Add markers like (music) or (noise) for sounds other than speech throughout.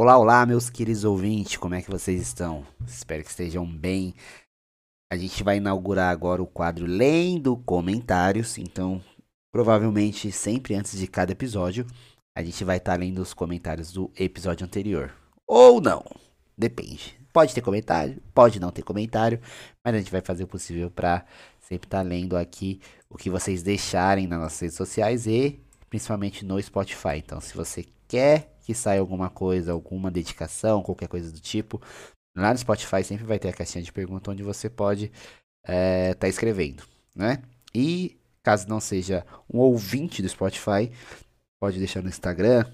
Olá, olá, meus queridos ouvintes, como é que vocês estão? Espero que estejam bem. A gente vai inaugurar agora o quadro Lendo Comentários, então, provavelmente, sempre antes de cada episódio, a gente vai estar tá lendo os comentários do episódio anterior. Ou não, depende. Pode ter comentário, pode não ter comentário, mas a gente vai fazer o possível para sempre estar tá lendo aqui o que vocês deixarem nas nossas redes sociais e principalmente no Spotify. Então, se você quer que saia alguma coisa, alguma dedicação, qualquer coisa do tipo, lá no Spotify sempre vai ter a caixinha de pergunta onde você pode estar é, tá escrevendo, né? E caso não seja um ouvinte do Spotify, pode deixar no Instagram,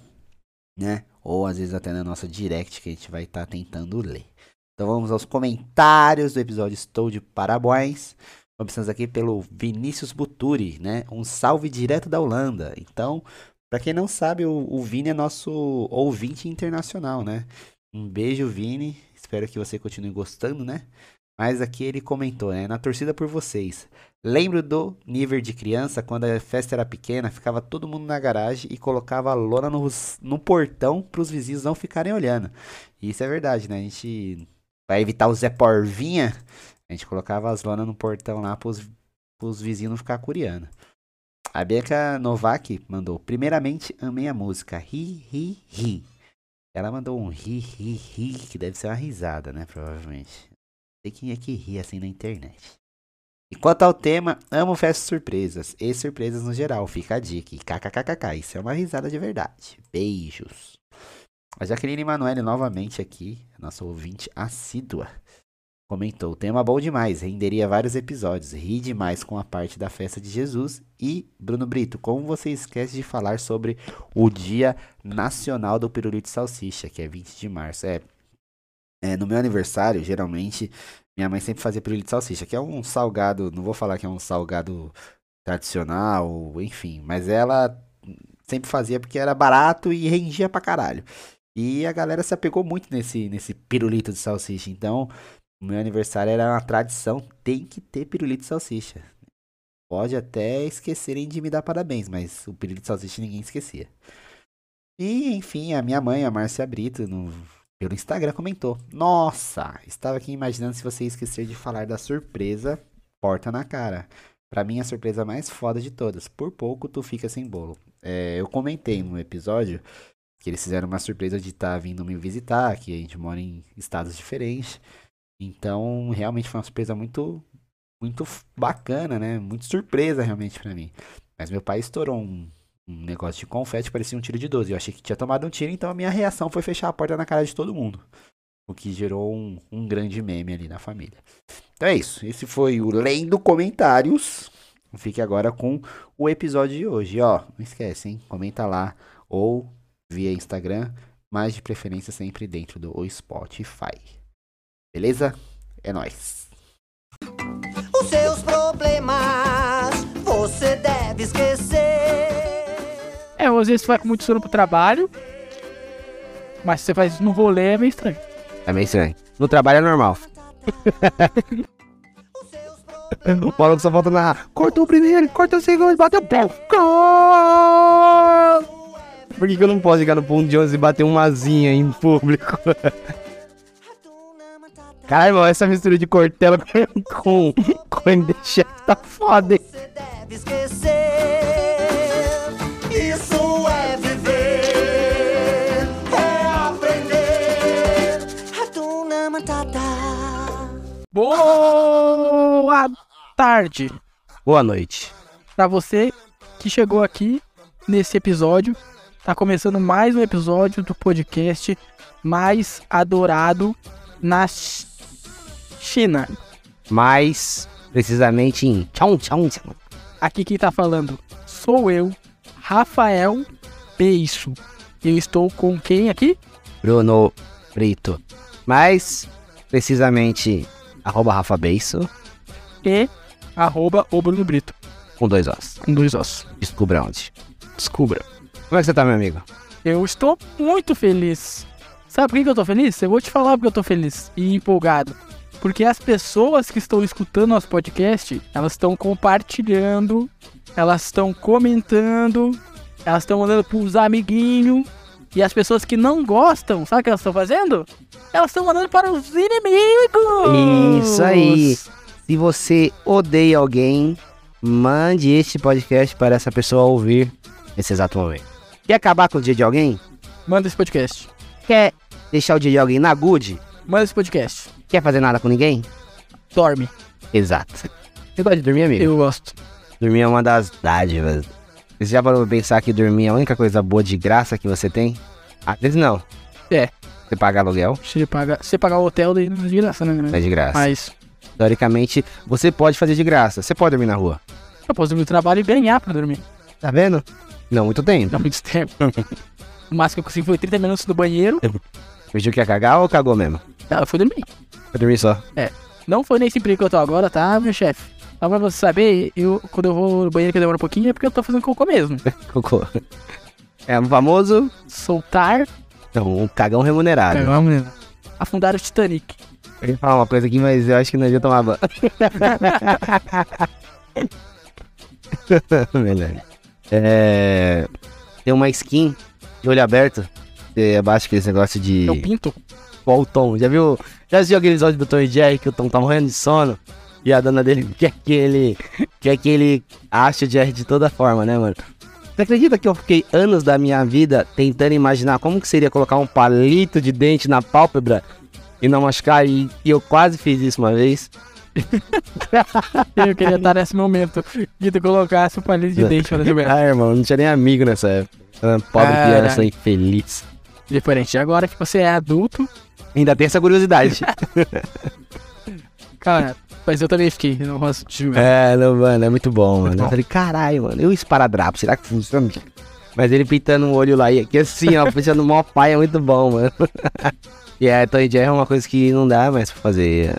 né? Ou às vezes até na nossa direct que a gente vai estar tá tentando ler. Então vamos aos comentários do episódio Estou de Parabéns. Começamos aqui pelo Vinícius Buturi, né? Um salve direto da Holanda. Então, para quem não sabe, o, o Vini é nosso ouvinte internacional, né? Um beijo, Vini. Espero que você continue gostando, né? Mas aqui ele comentou, né? Na torcida por vocês. Lembro do nível de criança, quando a festa era pequena, ficava todo mundo na garagem e colocava a lona no, no portão para os vizinhos não ficarem olhando. Isso é verdade, né? A gente, vai evitar o Zé Porvinha, a gente colocava as lonas no portão lá para os vizinhos não ficar curiando. A Bianca Novak mandou: Primeiramente, amei a música. Ri, ri, ri. Ela mandou um ri, ri, ri, que deve ser uma risada, né? Provavelmente. Sei quem é que ri assim na internet. E quanto ao tema, amo festas surpresas e surpresas no geral. Fica a dica. KKKKK. Isso é uma risada de verdade. Beijos. A Jaqueline Emanuele novamente aqui, nossa ouvinte assídua. Comentou: tema bom demais, renderia vários episódios. Ri demais com a parte da festa de Jesus. E, Bruno Brito, como você esquece de falar sobre o Dia Nacional do Pirulito Salsicha, que é 20 de março? É, é, no meu aniversário, geralmente, minha mãe sempre fazia pirulito salsicha, que é um salgado, não vou falar que é um salgado tradicional, enfim, mas ela sempre fazia porque era barato e rendia pra caralho. E a galera se apegou muito nesse, nesse pirulito de salsicha. Então, meu aniversário era uma tradição, tem que ter pirulito de salsicha. Pode até esquecerem de me dar parabéns, mas o pirulito de salsicha ninguém esquecia. E, enfim, a minha mãe, a Márcia Brito, no, pelo Instagram, comentou: Nossa, estava aqui imaginando se você esquecer de falar da surpresa porta na cara. Pra mim, a surpresa mais foda de todas. Por pouco, tu fica sem bolo. É, eu comentei no episódio que eles fizeram uma surpresa de estar tá vindo me visitar, que a gente mora em estados diferentes. Então, realmente foi uma surpresa muito muito bacana, né? Muito surpresa realmente para mim. Mas meu pai estourou um, um, negócio de confete, parecia um tiro de 12. Eu achei que tinha tomado um tiro, então a minha reação foi fechar a porta na cara de todo mundo. O que gerou um, um grande meme ali na família. Então é isso. Esse foi o Lendo Comentários. Fique agora com o episódio de hoje. Ó, não esquece, hein? Comenta lá ou via Instagram, mas de preferência sempre dentro do Spotify. Beleza? É nóis. Os seus problemas você deve esquecer. É, às vezes você vai com muito sono pro trabalho, mas você faz no rolê é meio estranho. É meio estranho. No trabalho é normal. (laughs) o Paulo só falta na. Cortou o primeiro, cortou o segundo, bateu o pé. Por que, que eu não posso chegar no ponto de 11 e bater uma asinha em público? (laughs) Caralho, mano, essa mistura de cortela (laughs) com, com MD tá foda, hein? Você deve esquecer. Isso é viver, é aprender. Hatuna Matata. Boa tarde. Boa noite. Pra você que chegou aqui nesse episódio, tá começando mais um episódio do podcast mais adorado na China. Mais precisamente em Chongqing. Aqui quem tá falando sou eu, Rafael Beiço. Eu estou com quem aqui? Bruno Brito. Mais precisamente arroba Rafa Beiço. E arroba o Bruno Brito. Com dois ossos. Com dois ossos. Descubra onde. Descubra. Como é que você tá, meu amigo? Eu estou muito feliz. Sabe por que eu tô feliz? Eu vou te falar porque eu tô feliz e empolgado. Porque as pessoas que estão escutando nosso podcast, elas estão compartilhando, elas estão comentando, elas estão mandando pros amiguinhos. E as pessoas que não gostam, sabe o que elas estão fazendo? Elas estão mandando para os inimigos! Isso aí. Se você odeia alguém, mande este podcast para essa pessoa ouvir nesse exato momento. Quer acabar com o dia de alguém? Manda esse podcast. Quer deixar o dia de alguém na good? Manda esse podcast. Quer fazer nada com ninguém? Dorme. Exato. Você gosta de dormir, amigo? Eu gosto. Dormir é uma das dádivas. Você já parou pra pensar que dormir é a única coisa boa de graça que você tem? Às vezes não. É. Você paga aluguel, Você paga, você pagar o hotel, daí não é de graça, né? é de graça. Mas Teoricamente, você pode fazer de graça. Você pode dormir na rua. eu posso dormir no trabalho e ganhar pra dormir. Tá vendo? Não muito tempo. Dá muito tempo. (laughs) o máximo que eu consegui foi 30 minutos no banheiro. Fingiu que ia cagar ou cagou mesmo? Não, eu fui dormir. Pra dormir só. Não foi nesse emprego que eu tô agora, tá, meu chefe? Só pra você saber, eu, quando eu vou no banheiro que demora um pouquinho, é porque eu tô fazendo cocô mesmo. (laughs) Cocô. É o famoso. Soltar, Não, um cagão remunerado. uma menina. Afundar o Titanic. Eu ia falar uma coisa aqui, mas eu acho que não ia tomar banho. (laughs) Melhor. É. Tem uma skin de olho aberto. Você abaixa aquele negócio de. Eu pinto. Qual o Tom? Já viu? Já assistiu aqueles áudios do Tom e Jerry que o Tom tá morrendo de sono? E a dona dele quer que ele. quer que ele ache o Jerry de toda forma, né, mano? Você acredita que eu fiquei anos da minha vida tentando imaginar como que seria colocar um palito de dente na pálpebra e não machucar? E, e eu quase fiz isso uma vez. Eu queria estar nesse momento de tu colocasse o palito de dente pra jogar. Ah, irmão, não tinha nem amigo nessa época. Ah, Pobre criança infeliz. Diferente. Agora que você é adulto, Ainda tem essa curiosidade. (laughs) cara, mas eu também fiquei, não te julgar. É, não, mano, é muito bom, mano. bom. Eu falei, caralho, mano, eu esparadrapo, será que funciona? Mas ele pintando o olho lá, e aqui assim, ó, puxando mó pai, é muito bom, mano. (laughs) e é, Tom e Jerry é uma coisa que não dá mais pra fazer.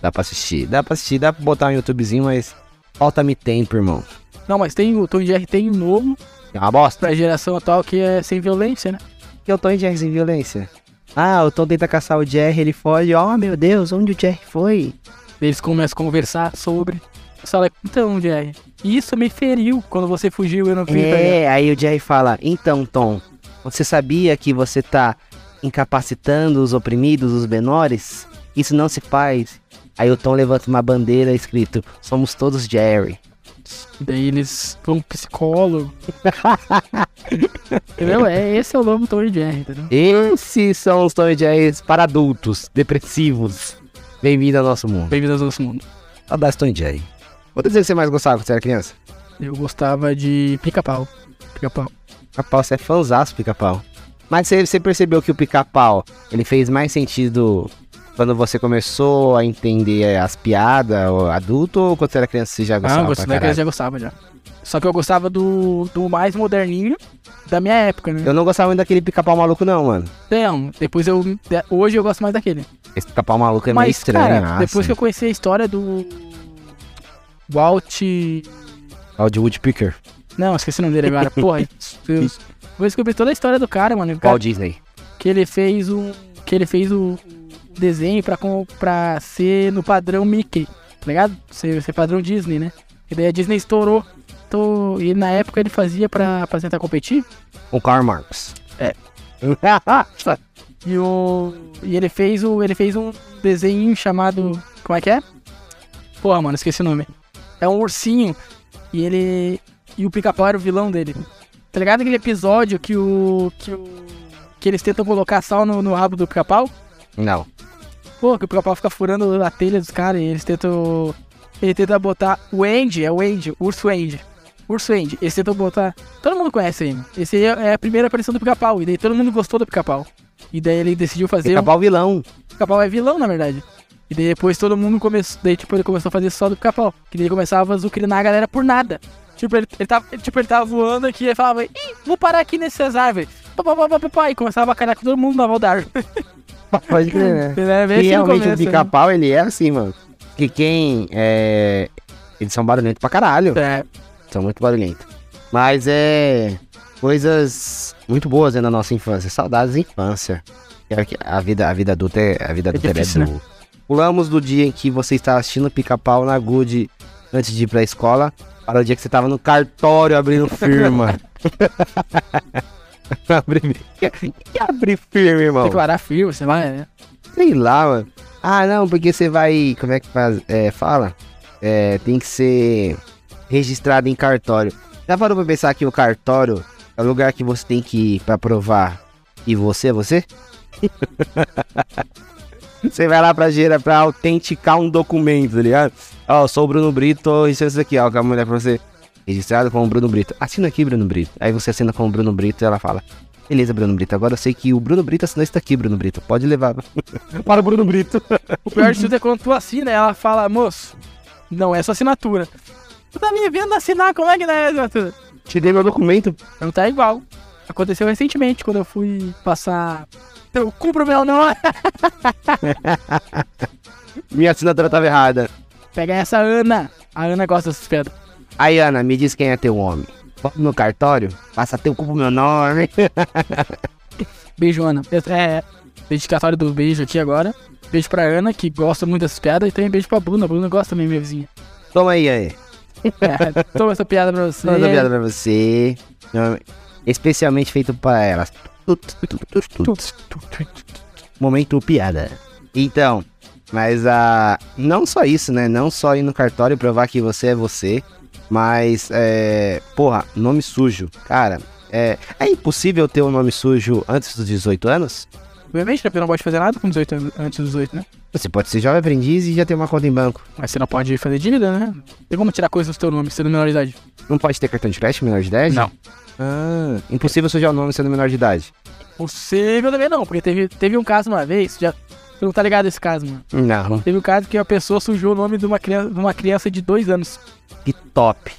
Dá pra assistir, dá pra assistir, dá pra botar um YouTubezinho, mas falta-me tempo, irmão. Não, mas tem o Tom e Jerry tem um novo É uma bosta. pra geração atual que é sem violência, né? que é o Tom e Jerry sem violência? Ah, o Tom tenta caçar o Jerry, ele foge, oh meu Deus, onde o Jerry foi? Eles começam a conversar sobre. Fala, então, Jerry, isso me feriu quando você fugiu e eu não pra ele. É, aí o Jerry fala: Então, Tom, você sabia que você tá incapacitando os oprimidos, os menores? Isso não se faz. Aí o Tom levanta uma bandeira escrito: Somos todos Jerry. E daí eles vão psicólogo. (laughs) entendeu? É, esse é o novo Tom e Jerry, entendeu? Esses são os Tom e Jerry para adultos, depressivos. Bem-vindo ao nosso mundo. Bem-vindos ao nosso mundo. Saudades Tom e Jerry. Outra coisa que você mais gostava quando você era criança? Eu gostava de pica-pau. Pica-pau. Pica-pau, você é fãzaço pica-pau. Mas você, você percebeu que o pica-pau, ele fez mais sentido quando você começou a entender as piadas, adulto, ou quando você era criança você já gostava Ah, gostava, eu caralho? já gostava já. Só que eu gostava do, do mais moderninho da minha época, né? Eu não gostava muito daquele pica-pau maluco não, mano. Então, depois eu. Hoje eu gosto mais daquele. Esse pica-pau maluco é meio Mas, estranho. cara, depois que eu conheci a história do. Walt. De Woodpecker. Não, esqueci o nome dele agora. Porra, Deus. (laughs) Depois descobri toda a história do cara, mano. Walt Disney. que ele fez um. Que ele fez o o desenho pra, pra ser no padrão Mickey, tá ligado? Ser, ser padrão Disney, né? E daí a Disney estourou. Então, e na época ele fazia pra, pra tentar competir. O Karl Marx. É. (laughs) E, o, e ele fez o. Ele fez um desenho chamado. Como é que é? Porra, mano, esqueci o nome. É um ursinho. E ele. E o pica-pau era o vilão dele. Tá ligado aquele episódio que o. Que o. Que eles tentam colocar sal no, no rabo do pica-pau? não. Pô, que o pica-pau fica furando a telha dos caras e eles tentam. Ele tenta botar. O Andy, é o Andy, o urso Andy. Urso Andy, eles tentam botar. Todo mundo conhece ele. Esse aí é a primeira aparição do pica-pau. E daí todo mundo gostou do pica-pau. E daí ele decidiu fazer. um- Pica-pau vilão. O pica-pau é vilão, na verdade. E daí depois todo mundo começou. Daí, tipo, ele começou a fazer só do pica-pau. Que daí ele começava a zucrinar a galera por nada. Tipo, ele, ele tava, tipo, ele tava voando aqui e falava, ih, vou parar aqui nessas árvores. Pá, pá, pá, pá, pá, pá, E começava a bacalhar com todo mundo na volta da árvore. (laughs) (laughs) Pode crer, né? Ele era bem assim realmente o começo, né? pica-pau, ele é assim, mano. Que quem é... Eles são barulhentos pra caralho. É, São muito barulhentos. Mas é... Coisas muito boas né, na nossa infância. Saudades da infância. É A vida, a vida adulta é... A vida adulta ela difícil, é né? Pulamos do dia em que você estava assistindo pica-pau na Good antes de ir pra escola para o dia que você tava no cartório abrindo (laughs) firma. (laughs) (laughs) Abre firme. Que abre firme, irmão? Declarar firme, você vai, né? Sei lá, mano. Ah, não, porque você vai. Como é que faz? É, fala? É, tem que ser registrado em cartório. Já parou pra pensar que o cartório é o lugar que você tem que ir pra provar e você é você? (laughs) você vai lá pra gera pra autenticar um documento, tá ligado? Ó, sou o Bruno Brito, tô registrando isso aqui, ó, com a mulher pra você. Registrado como Bruno Brito. Assina aqui, Bruno Brito. Aí você assina como Bruno Brito e ela fala. Beleza, Bruno Brito. Agora eu sei que o Bruno Brito assinou isso aqui, Bruno Brito. Pode levar. (laughs) para o Bruno Brito. O pior de tudo é quando tu assina, ela fala, moço, não é sua assinatura. Tu tá me vendo assinar, como é que não é assinatura? Te dei meu documento. Não tá igual. Aconteceu recentemente, quando eu fui passar... Eu cumpro meu nome. (laughs) Minha assinatura tava errada. Pega essa Ana. A Ana gosta dessas pedras. Aí, Ana, me diz quem é teu homem. Vamos no cartório, passa teu cu pro meu nome. (laughs) Beijo, Ana. É, dedicatório do beijo aqui agora. Beijo pra Ana, que gosta muito dessas piadas. E também beijo pra Bruna. A Bruna gosta também, minha vizinha. Toma aí, aí. (laughs) É, toma essa piada pra você. Toma essa piada pra você. Especialmente feito pra elas. Momento piada. Então, mas a uh, não só isso, né? Não só ir no cartório provar que você é você, mas é, porra, nome sujo. Cara, é, é impossível ter um nome sujo antes dos 18 anos? Obviamente, né? Porque não pode fazer nada com 18 anos, antes dos 18, né? Você pode ser jovem aprendiz e já ter uma conta em banco. Mas você não pode fazer dívida, né? Tem como tirar coisas do seu nome sendo menor de idade? Não pode ter cartão de crédito menor de idade? Não. Ah, impossível sujar o nome sendo menor de idade. Possível também não, porque teve, teve um caso uma vez, já. Você não tá ligado esse caso, mano? Não. Teve um caso que a pessoa sujou o nome de uma criança, de uma criança de dois anos. Que top.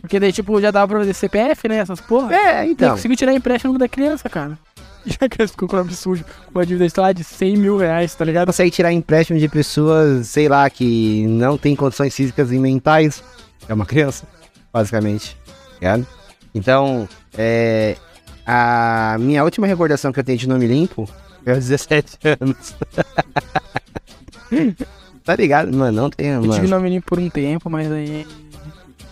Porque daí, tipo, já dava pra fazer CPF, né? Essas porra. É, então. Não conseguiu tirar empréstimo da criança, cara. E a criança ficou com o nome sujo, com uma dívida, lá, de 100 mil reais, tá ligado? Consegue tirar empréstimo de pessoas, sei lá, que não tem condições físicas e mentais. É uma criança, basicamente. Ligado? Então, é. A minha última recordação que eu tenho de nome limpo é aos 17 anos. (laughs) tá ligado? Mano, não tem, mano. Eu tive nome limpo por um tempo, mas aí.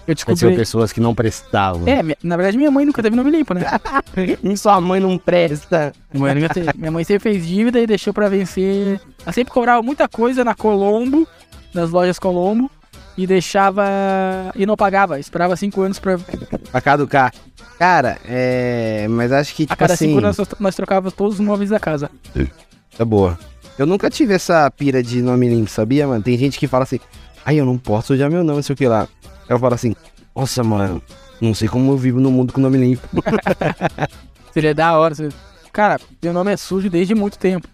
Eu descobri. Tinha pessoas que não prestavam. É, na verdade minha mãe nunca teve nome limpo, né? (laughs) e sua mãe não presta. Minha mãe, teve... minha mãe sempre fez dívida e deixou pra vencer. Ela sempre cobrava muita coisa na Colombo, nas lojas Colombo, e deixava. e não pagava. Esperava cinco anos pra. pra caducar. Cara, é. Mas acho que. Tipo A cada assim... cinco anos nós trocávamos todos os móveis da casa. Tá boa. Eu nunca tive essa pira de nome limpo, sabia, mano? Tem gente que fala assim, ai, eu não posso sujar meu nome, não sei o que lá. Eu falo assim, nossa, mano, não sei como eu vivo no mundo com nome limpo. (laughs) Seria da hora. Você... Cara, meu nome é sujo desde muito tempo.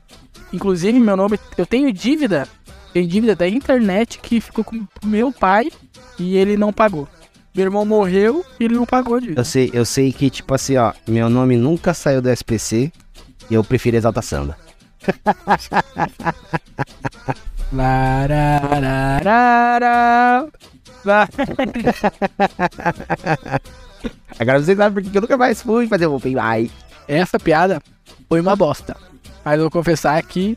Inclusive, meu nome, eu tenho dívida, tenho dívida da internet que ficou com meu pai e ele não pagou. Meu irmão morreu e ele não pagou a dívida. Eu sei, eu sei que, tipo assim, ó, meu nome nunca saiu do SPC e eu prefiro Exalta Samba. (laughs) (laughs) Agora vocês sabem por que eu nunca mais fui fazer o Open Mic. Essa piada foi uma bosta. Mas eu vou confessar que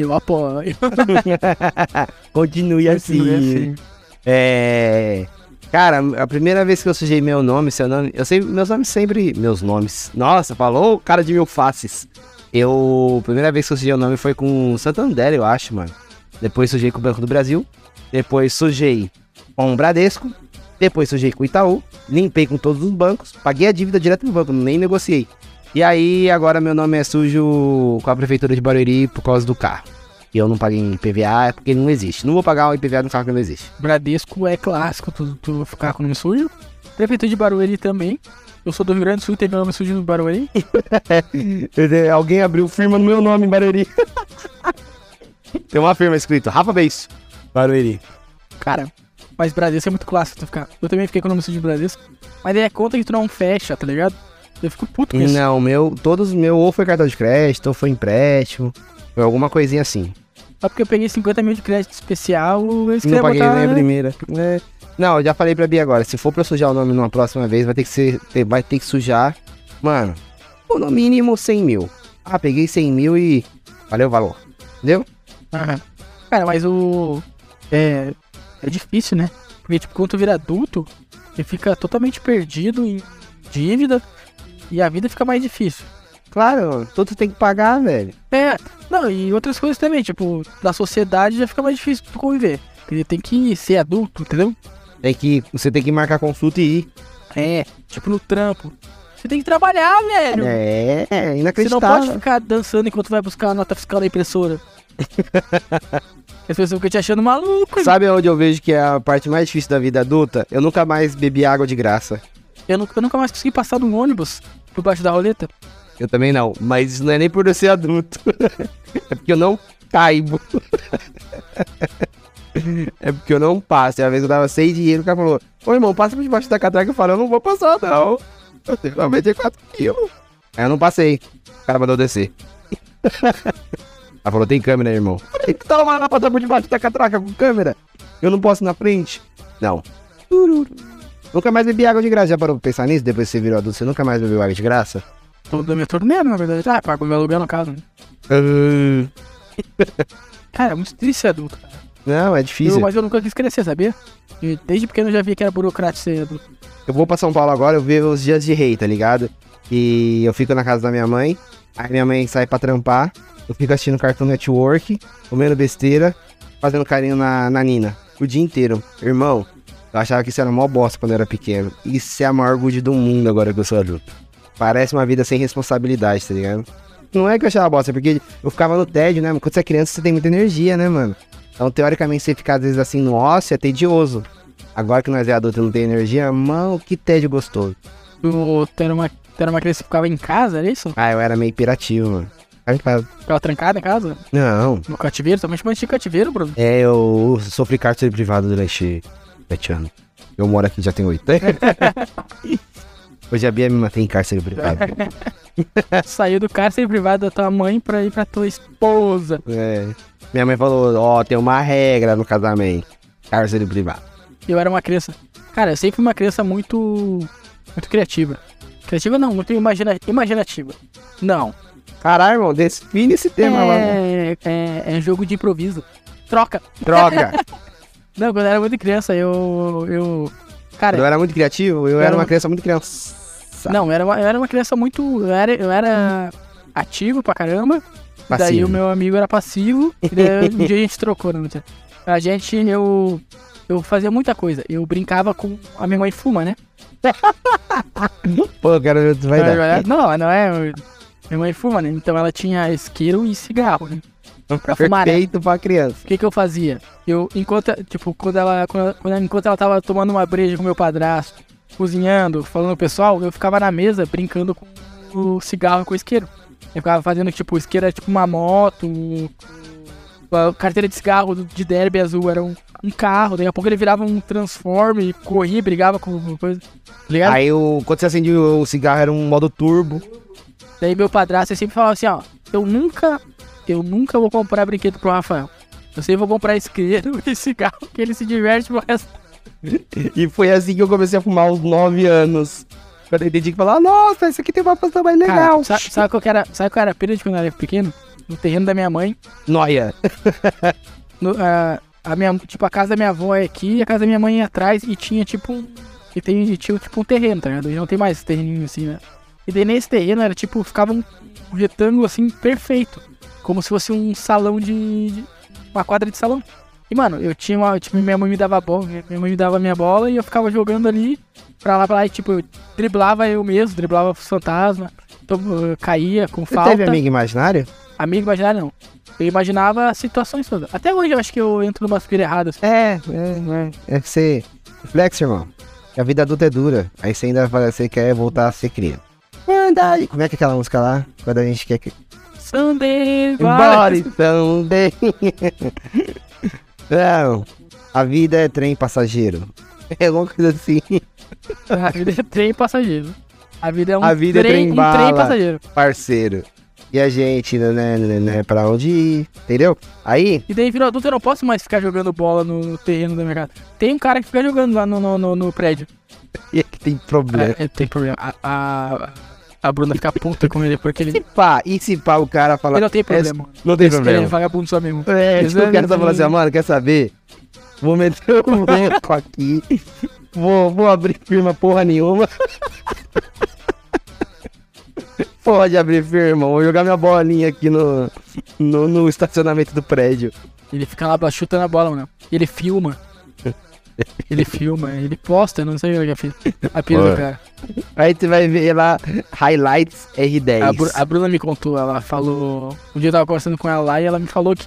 eu apoio. (laughs) Continue assim. Continue assim. É. Cara, a primeira vez que eu sujei meu nome, seu nome, eu sei, meus nomes sempre. Meus nomes. Nossa, falou cara de mil faces. Eu. Primeira vez que eu sujei o nome foi com o Santander, eu acho, mano. Depois sujei com o Banco do Brasil. Depois sujei com o Bradesco. Depois sujei com o Itaú. Limpei com todos os bancos. Paguei a dívida direto no banco, nem negociei. E aí, agora meu nome é sujo com a Prefeitura de Barueri por causa do carro. E eu não paguei em IPVA porque não existe. Não vou pagar o IPVA no carro que não existe. Bradesco é clássico, tu, tu ficar com o nome sujo. Prefeitura de Barueri também. Eu sou do Rio Grande do Sul e tem meu nome sujo no Barueri. (laughs) Alguém abriu firma no meu nome em Barueri. (laughs) tem uma firma escrito Rafa Beiço, Barueri. Cara, mas Bradesco é muito clássico tu ficar. Eu também fiquei com o nome sujo de Bradesco. Mas é conta que tu não fecha, tá ligado? Eu fico puto com isso. Não, meu, todos meu ou foi cartão de crédito, ou foi empréstimo, foi alguma coisinha assim. Só porque eu peguei 50 mil de crédito especial, eles Não paguei botar... nem a né? primeira. É. Não, eu já falei pra Bia agora, se for pra eu sujar o nome numa próxima vez, vai ter que ser. vai ter que sujar. Mano, no mínimo 100 mil. Ah, peguei 100 mil e. Valeu o valor. Entendeu? Aham. Cara, mas o. É. É difícil, né? Porque, tipo, quando tu vira adulto, você fica totalmente perdido em dívida e a vida fica mais difícil. Claro, tudo tem que pagar, velho. É, não, e outras coisas também, tipo, da sociedade já fica mais difícil de conviver. Porque tem que ser adulto, entendeu? Tem que, você tem que marcar consulta e ir. É, tipo no trampo. Você tem que trabalhar, velho. É, é Você não inacreditável. pode ficar dançando enquanto vai buscar a nota fiscal da impressora. (laughs) As pessoas ficam te achando maluco. Sabe onde eu vejo que é a parte mais difícil da vida adulta? Eu nunca mais bebi água de graça. Eu, eu nunca mais consegui passar num ônibus por baixo da roleta. Eu também não, mas não é nem por eu ser adulto. (laughs) é porque eu não caibo. (laughs) é porque eu não passo. E às vezes eu dava sem dinheiro, o cara falou: Ô irmão, passa por debaixo da catraca. Eu falo: Eu não vou passar, não. Eu tenho 94 quilos. Aí eu não passei. O cara mandou descer. (laughs) Ela falou: Tem câmera, irmão. Eu Falei: Toma lá, passar por debaixo da catraca com câmera. Eu não posso ir na frente. Não. Tururu. Nunca mais bebi água de graça. Já parou pra pensar nisso? Depois que você virou adulto, você nunca mais bebeu água de graça? Tô da minha torneira, na verdade. Ah, pago meu aluguel no caso. né? Ah, Cara, é muito triste ser adulto. cara. Não, é Eu, difícil. mas eu nunca quis crescer, sabia? E desde pequeno eu já vi que era burocrático ser adulto. Eu vou pra São Paulo agora, eu vejo os dias de rei, tá ligado? E eu fico na casa da minha mãe, aí minha mãe sai pra trampar, eu fico assistindo Cartoon Network, comendo besteira, fazendo carinho na, na Nina, o dia inteiro. Irmão, eu achava que isso era mó bosta quando eu era pequeno. Isso é a maior good do mundo agora que eu sou adulto. Parece uma vida sem responsabilidade, tá ligado? Não é que eu achava bosta, é porque eu ficava no tédio, né? Quando você é criança, você tem muita energia, né, mano? Então, teoricamente, você ficar às vezes assim no ócio é tedioso. Agora que nós é adulto e não tem energia, mano, que tédio gostoso. Tu, era uma, tu era uma criança que ficava em casa, era isso? Ah, eu era meio pirativo, mano. Ficava trancada em casa? Não, No cativeiro? Também chama de cativeiro, Bruno. é, eu sofri cárcere privado durante sete anos. Eu moro aqui já tem oito. (laughs) Hoje a Bia me mantém em cárcere privado. (laughs) Saiu do cárcere privado da tua mãe pra ir pra tua esposa. É. Minha mãe falou, ó, tem uma regra no casamento. Cárcere privado. Eu era uma criança. Cara, eu sempre fui uma criança muito. Muito criativa. Criativa não, muito imagina, imaginativa. Não. Caralho, irmão, define esse tema. É, é, é jogo de improviso. Troca. Droga. (laughs) Não, quando eu era muito criança, eu. eu cara, eu era muito criativo, eu era era uma criança muito criança. não, eu era, uma, eu era uma criança muito. Eu era, eu era ativo pra caramba. Daí Passivo. o meu amigo era passivo. E daí (laughs) um dia a gente trocou, né? A gente, eu. Eu fazia muita coisa. Eu brincava com. A minha mãe fuma, né? (laughs) Pô, eu que tu vai dar. Não, não é. Minha mãe fuma, né? Então ela tinha isqueiro e cigarro, né? Pra fumar, né? Perfeito pra criança. O que que eu fazia? Eu, enquanto, tipo, quando ela, quando, ela- enquanto ela tava tomando uma breja com meu padrasto, cozinhando, falando pro pessoal, eu ficava na mesa brincando com o cigarro com o isqueiro. Eu ficava fazendo, tipo, o isqueiro era tipo uma moto, um- a carteira de cigarro de derby azul era um, um carro, daqui a pouco ele virava um transforme, corria, brigava com coisa, tá ligado? Aí o, quando você acendia o cigarro era um modo turbo. Daí meu padrasto sempre falava assim, ó, eu nunca, eu nunca vou comprar brinquedo pro Rafael. Eu sempre vou comprar isqueiro e cigarro, que ele se diverte pro resto. E foi assim que eu comecei a fumar aos 9 anos. Quando eu entendi que falar, nossa, isso aqui tem uma função mais legal. Cara, sa- sabe qual que era, sabe qual era a pena de quando eu era pequeno? No terreno da minha mãe, Noia. (laughs) no, a, a minha, tipo, a casa da minha avó é aqui e a casa da minha mãe é atrás e tinha tipo um, e tem, e tinha tipo um terreno, tá ligado? Hoje não tem mais terreninho assim, né? E daí nesse terreno era tipo, ficava um retângulo assim, perfeito. Como se fosse um salão de, de- uma quadra de salão. E mano, eu tinha uma, tipo, minha mãe me dava a bola, minha mãe me dava minha bola e eu ficava jogando ali pra lá, pra lá, e tipo, eu driblava eu mesmo, driblava os fantasmas, eu caía com Você falta. teve amigo imaginário? Amigo imaginário não. Eu imaginava situações todas. Até hoje eu acho que eu entro numa pira errada. assim. É, é, é. É que você. Reflexo, irmão. Que a vida adulta é dura. Aí você ainda fala, você quer voltar a ser criança. Verdade. Como é que é aquela música lá? Quando a gente quer que. Sunday, então, de... Não. A vida é trem passageiro. É alguma coisa assim. (laughs) A vida é trem passageiro. A vida é um A vida é trem, trem um bala. trem passageiro. Parceiro. E a gente, né, né, né, né, pra onde ir. Entendeu? Aí, E daí virou adulto, eu não posso mais ficar jogando bola no, no terreno da minha casa. Tem um cara que fica jogando lá no, no, no- no prédio. (laughs) e aqui tem problema. É, é, tem problema. A, a, a Bruna fica puta com ele porque E ele, se pá, e se pá o cara fala. ele não tem problema. Não tem Ele é problema. vagabundo só mesmo. É, tipo, o cara tá falando assim, mano, quer saber? Vou meter um beco aqui. Vou, vou abrir firma porra nenhuma. (laughs) pode abrir firma. Vou jogar minha bolinha aqui no, no, no estacionamento do prédio. Ele fica lá chutando a bola, mano. Ele filma. Ele filma, ele posta, não sei o que fiz. A pira do cara. Aí tu vai ver lá, highlights R10. A, Bru- a Bruna me contou, ela falou. Um dia eu tava conversando com ela lá e ela me falou que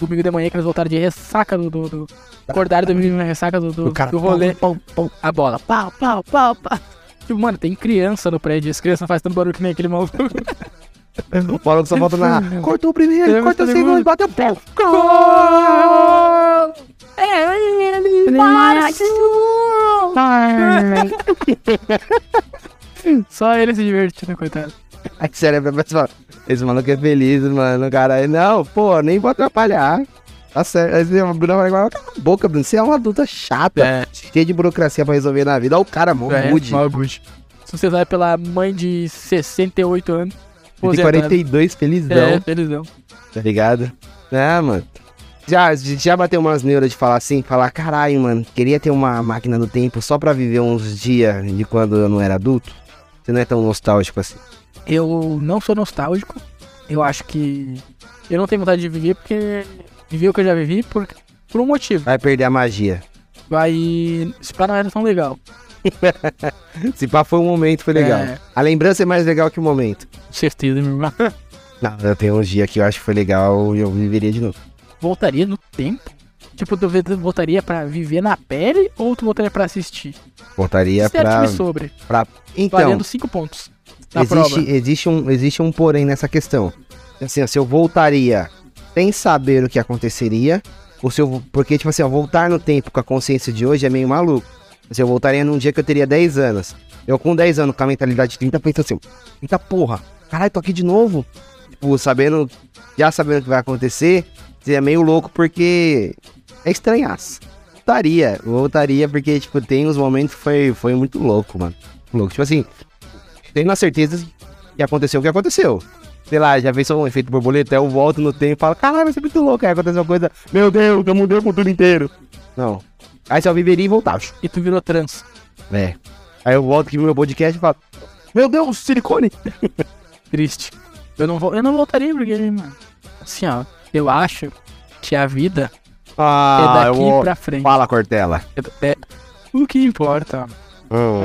domingo de manhã que eles voltaram de ressaca do. do, do acordaram domingo de ressaca do, do, O cara, do rolê. pau, pau, A bola. Pau, pau, pau, pau. Tipo, mano, tem criança no prédio. As crianças não fazem tanto barulho que nem aquele maluco. (laughs) O Paulo só falta na. Cortou o primeiro, Cortou cortou o o segundo, bateu o pé. Gol! (laughs) É Só ele se divertindo, coitado. Aí que sério, a pessoa fala, esse maluco é feliz, mano. Cara, aí, não, pô, nem vou atrapalhar. Tá certo. Aí a Bruna vai falar, cala a boca, Bruno. Você é uma adulta chata. É. Cheia de burocracia pra resolver na vida. Olha o cara, mó É, você vai pela mãe de 68 anos. Tem aposentada. 42, felizão. É, felizão. Tá ligado? É, mano. Já, já bateu umas neuras de falar assim, falar, caralho, mano, queria ter uma máquina do tempo só pra viver uns dias de quando eu não era adulto. Você não é tão nostálgico assim. Eu não sou nostálgico. Eu acho que. Eu não tenho vontade de viver porque. Viver o que eu já vivi por, por um motivo. Vai perder a magia. Vai. Se pá não era tão legal. (laughs) Se pá, foi um momento, foi legal. É. A lembrança é mais legal que o momento. Com certeza, meu irmão. (laughs) Não, eu tenho uns dias que eu acho que foi legal e eu viveria de novo. Voltaria no tempo? Tipo, tu voltaria pra viver na pele ou tu voltaria pra assistir? Voltaria Certo pra, me sobre. pra. Então, Valendo 5 pontos. Na existe, prova. existe, um, existe um porém nessa questão. Assim, ó, se eu voltaria sem saber o que aconteceria, ou se eu. Porque, tipo assim, ó, voltar no tempo com a consciência de hoje é meio maluco. Se eu voltaria num dia que eu teria 10 anos. Eu com 10 anos, com a mentalidade de 30, penso assim, eita porra, caralho, tô aqui de novo. Tipo, sabendo, já sabendo o que vai acontecer, seria meio louco porque é estranhaço. Voltaria, voltaria porque, tipo, tem uns momentos que foi, foi muito louco, mano. Louco, tipo assim, tenho na certeza que aconteceu o que aconteceu. Sei lá, já fez só um efeito borboleta, eu volto no tempo e falo, caralho, vai ser muito louco. Aí aconteceu uma coisa, meu Deus, eu mudei o mundo inteiro. Não. Aí só viveria e voltava. E tu virou trans. É. Aí eu volto aqui no meu podcast e falo, meu Deus, silicone. (laughs) Triste. Eu não, vou, eu não voltaria porque, mano. Assim, ó. Eu acho que a vida Ah, é daqui vou... pra frente. Fala, Cortella. É, é- o que importa. Hum,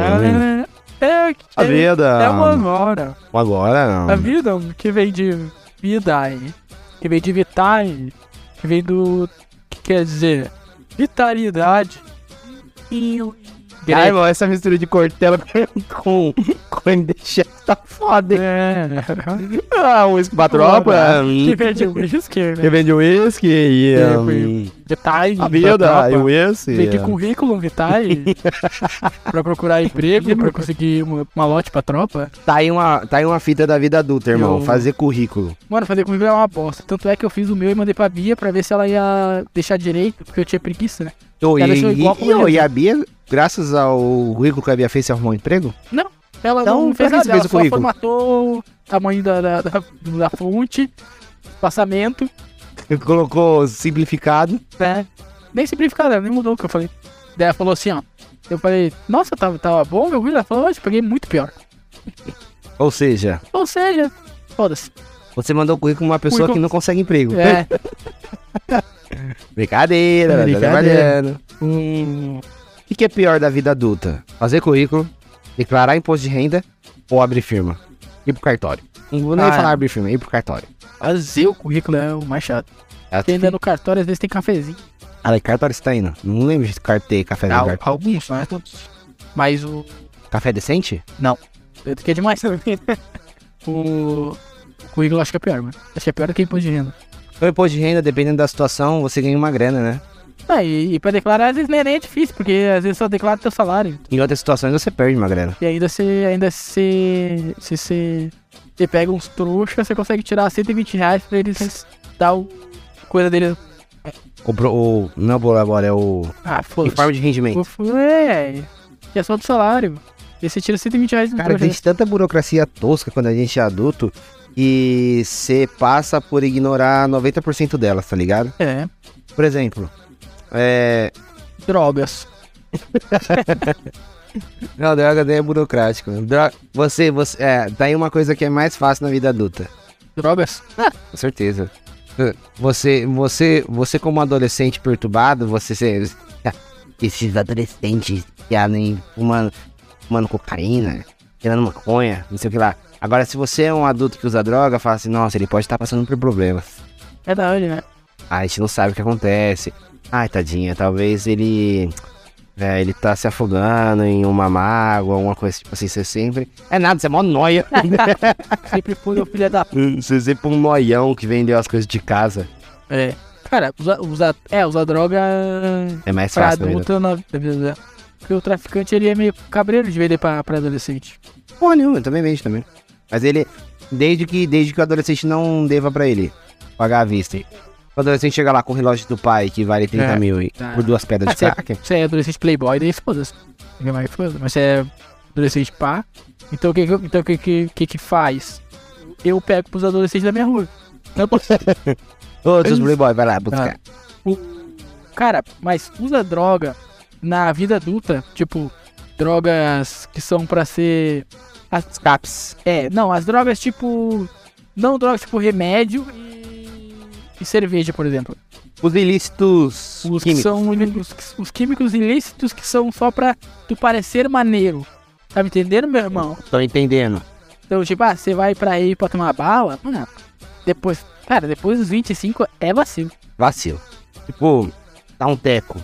É, é, é, a vida. é o agora. Agora não. A vida que vem de vida aí. Que vem de vitai. Que vem do. Que quer dizer? Vitalidade. E. Ai, mano, essa mistura de Cortella (laughs) com, com MDX tá foda, hein? É. Ah, um uísque pra tropa. hum, Que vem de whisky, Que né? vende uísque e É, hum, Vitai. a vida e o esse. Vem aqui currículo Vitae (laughs) pra procurar emprego, pra conseguir uma, uma lote pra tropa. Tá aí, uma, tá aí uma fita da vida adulta, irmão. Eu- Fazer currículo. Mano, fazer currículo é uma bosta. Tanto é que eu fiz o meu e mandei pra Bia pra ver se ela ia deixar direito, porque eu tinha preguiça, né? Ô, Ela e, deixou igual e, ele. e a Bia, graças ao currículo que a Bia fez, você arrumou um emprego? Ela Então, não fez nada, ela fez só formatou o tamanho da, da, da, da fonte, passamento, Colocou simplificado. né? Nem simplificado, ela nem mudou o que eu falei. Daí ela falou assim, ó. Eu falei, nossa, tava, tava bom meu vídeo? Ela falou, eu peguei muito pior. (laughs) Ou seja, Ou seja, foda-se. você mandou o currículo pra uma pessoa Currículo- que não consegue emprego. É. (laughs) Brincadeira, tá Brincadeira. trabalhando. hum, O que, que é pior da vida adulta? Fazer currículo, declarar imposto de renda ou abrir firma? Ir pro cartório. Não vou nem Ah, falar é. abrir firma, ir pro cartório. fazer o currículo é o mais chato. É Porque ainda no cartório às vezes tem cafezinho. Ah, cartório você tá indo? Não lembro de carter café no cartório. alguns, não é todos. Mas o. Café decente? Eu que é demais também. (laughs) o. O currículo acho que é pior, mano. Acho que é pior do que imposto de renda. O imposto de renda, dependendo da situação, você ganha uma grana, né? Ah, e, e pra declarar às vezes nem nem é difícil, porque às vezes só declara teu salário. Em outras situações você perde uma grana. E ainda você. Ainda se. Se você. Você pega uns trouxas, você consegue tirar 120 reais pra eles dar o. Coisa deles. O, o não é o agora, é o Ah, foda-se. informe de rendimento. O- É, é só do salário. E você tira 120 reais no Cara, trouxa. existe tanta burocracia tosca quando a gente é adulto e você passa por ignorar 90% delas, tá ligado? É, Por exemplo, é, drogas. (laughs) Não, droga é burocrático. Dro- Você, você, é, tá aí uma coisa que é mais fácil na vida adulta. Drogas? (laughs) Com certeza. Você, você, você como adolescente perturbado, você, você (laughs) esses adolescentes que andam fumando, fumando cocaína, tirando maconha, não sei o que lá. Agora, se você é um adulto que usa droga, fala assim, nossa, ele pode estar passando por problemas. É da onde, né? Ah, a gente não sabe o que acontece. Ai, tadinha, talvez ele. É, ele tá se afogando em uma mágoa, alguma coisa tipo assim, você sempre. É nada, você é mó noia. (laughs) Sempre foi o filho da. você é sempre um noião que vendeu as coisas de casa. É. Cara, usar, usa, é, usar droga É mais pra fácil, né? adulto na vida dela. Porque o traficante ele é meio cabreiro de vender pra, pra adolescente. Porra nenhuma, eu também vende também. Mas ele, desde que, desde que o adolescente não deva pra ele pagar à vista. O adolescente chega lá com o relógio do pai que vale 30 É. mil e, Tá. por duas pedras Ah, de você, crack. é, você é adolescente playboy, daí foda-se. Foda Mas você é adolescente pá. Então o que então, o que, que, que que faz? Eu pego pros adolescentes da minha rua. Não. (laughs) Ô, seus playboy, vai lá buscar. Cara, mas usa droga na vida adulta, tipo, drogas que são pra ser. As caps. É, não, as drogas tipo. Não drogas tipo remédio e. e cerveja, por exemplo. Os ilícitos Os que químicos. são os, os químicos ilícitos que são só pra tu parecer maneiro. Tá me entendendo, meu irmão? Tô entendendo. Então, tipo, ah, você vai pra aí pra tomar bala, mano. Depois, cara, depois dos 25 é vacilo. Vacilo. Tipo, dá um teco.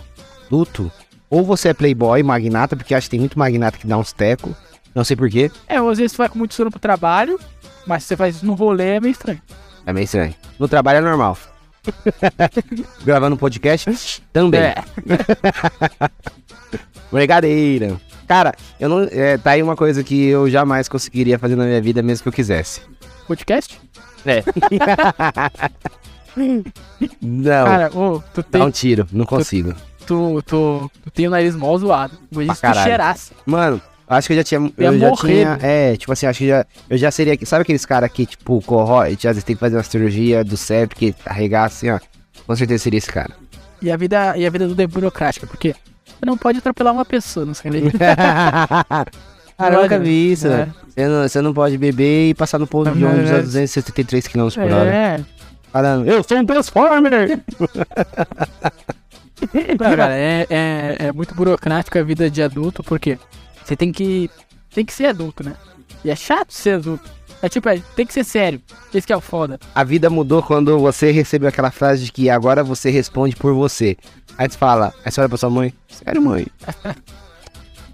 Duto. Ou você é playboy, magnata, porque acho que tem muito magnata que dá uns teco. Não sei porquê. É, ou às vezes tu vai com muito sono pro trabalho, mas se você faz isso no rolê é meio estranho. É meio estranho. No trabalho é normal. (laughs) Gravando um podcast também. É. (laughs) Brincadeira. Cara, eu não. É, tá aí uma coisa que eu jamais conseguiria fazer na minha vida, mesmo que eu quisesse. Podcast? É. (laughs) não, Cara, ô, tu dá tem, um tiro, não consigo. tu, tu, tu tem o nariz mó zoado. Imagina se tu cheirasse. Mano, acho que eu já tinha. ia Eu já morrer, tinha. É, tipo assim, acho que já. Eu já seria. Sabe aqueles caras que, tipo, corrói, às vezes tem que fazer uma cirurgia do cérebro, que arregar assim, ó. Com certeza seria esse cara. E a vida, e a vida tudo é burocrática, porque você não pode atropelar uma pessoa, não sei o que. (laughs) Cara, eu nunca vi isso, É. né? Você não, você não pode beber e passar no ponto de ônibus é. a 273 km por hora. É, Falando, eu sou um Transformer! (laughs) Não, cara, é, é, é muito burocrático a vida de adulto, porque você tem que. Tem que ser adulto, né? E é chato ser adulto. É tipo, é, tem que ser sério. Esse que é o foda. A vida mudou quando você recebeu aquela frase de que agora você responde por você. Aí você fala, aí você olha pra sua mãe, sério mãe? (laughs)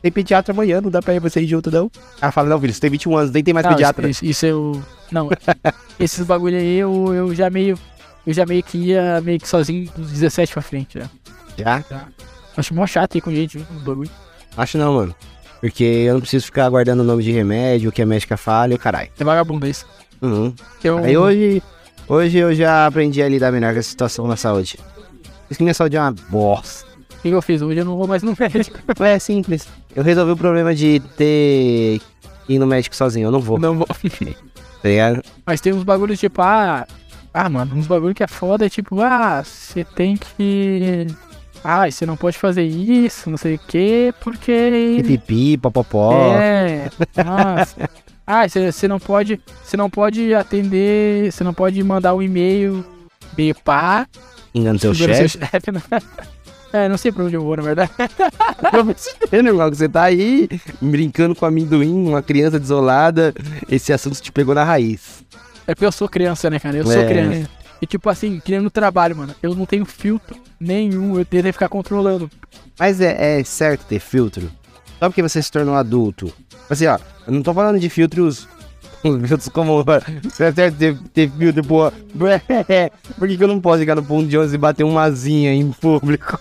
Tem pediatra amanhã, não dá pra ir você ir junto não? Ela fala, não filho, você tem 21 anos, nem tem mais Não, pediatra. Isso, isso eu. Não, (laughs) esses bagulho aí eu, eu já meio. Eu já meio que ia meio que sozinho dos 17 pra frente, já. Já? Acho mó chato ir com gente junto no bagulho. Acho não, mano. Porque eu não preciso ficar guardando o nome de remédio, o que a médica fala e o caralho. É vagabundo isso. Uhum. Eu, Aí hoje, hoje eu já aprendi a lidar melhor com essa situação na saúde. Por isso que minha saúde é uma bosta. O que eu fiz? Hoje eu não vou mais no médico. (laughs) É simples. Eu resolvi o problema de ter que ir no médico sozinho. Eu não vou. Não vou. (laughs) Tá ligado? Mas tem uns bagulhos tipo, ah. Ah, mano, uns bagulho que é foda é tipo, ah, você tem que. Ah, você não pode fazer isso, não sei o quê, porque. Pipipi, popopó. É, nossa. (laughs) Ah, você você não pode. Você não pode atender. Você não pode mandar um e-mail. E pá. Engano seu chefe. seu chefe, né? (laughs) É, não sei pra onde eu vou, na verdade. Tô percebendo, irmão, que você tá aí brincando com amendoim, uma criança desolada. Esse assunto te pegou na raiz. É porque eu sou criança, né, cara? Eu sou É. criança. E tipo assim, que nem no trabalho, mano. Eu não tenho filtro nenhum. Eu tenho que ficar controlando. Mas é, é certo ter filtro? Só porque você se tornou adulto. Assim, ó, eu não tô falando de filtros. (laughs) Filtros como. (laughs) É certo ter, ter filtro, pô. (laughs) Por que, que eu não posso chegar no ponto de ônibus e bater uma asinha em público?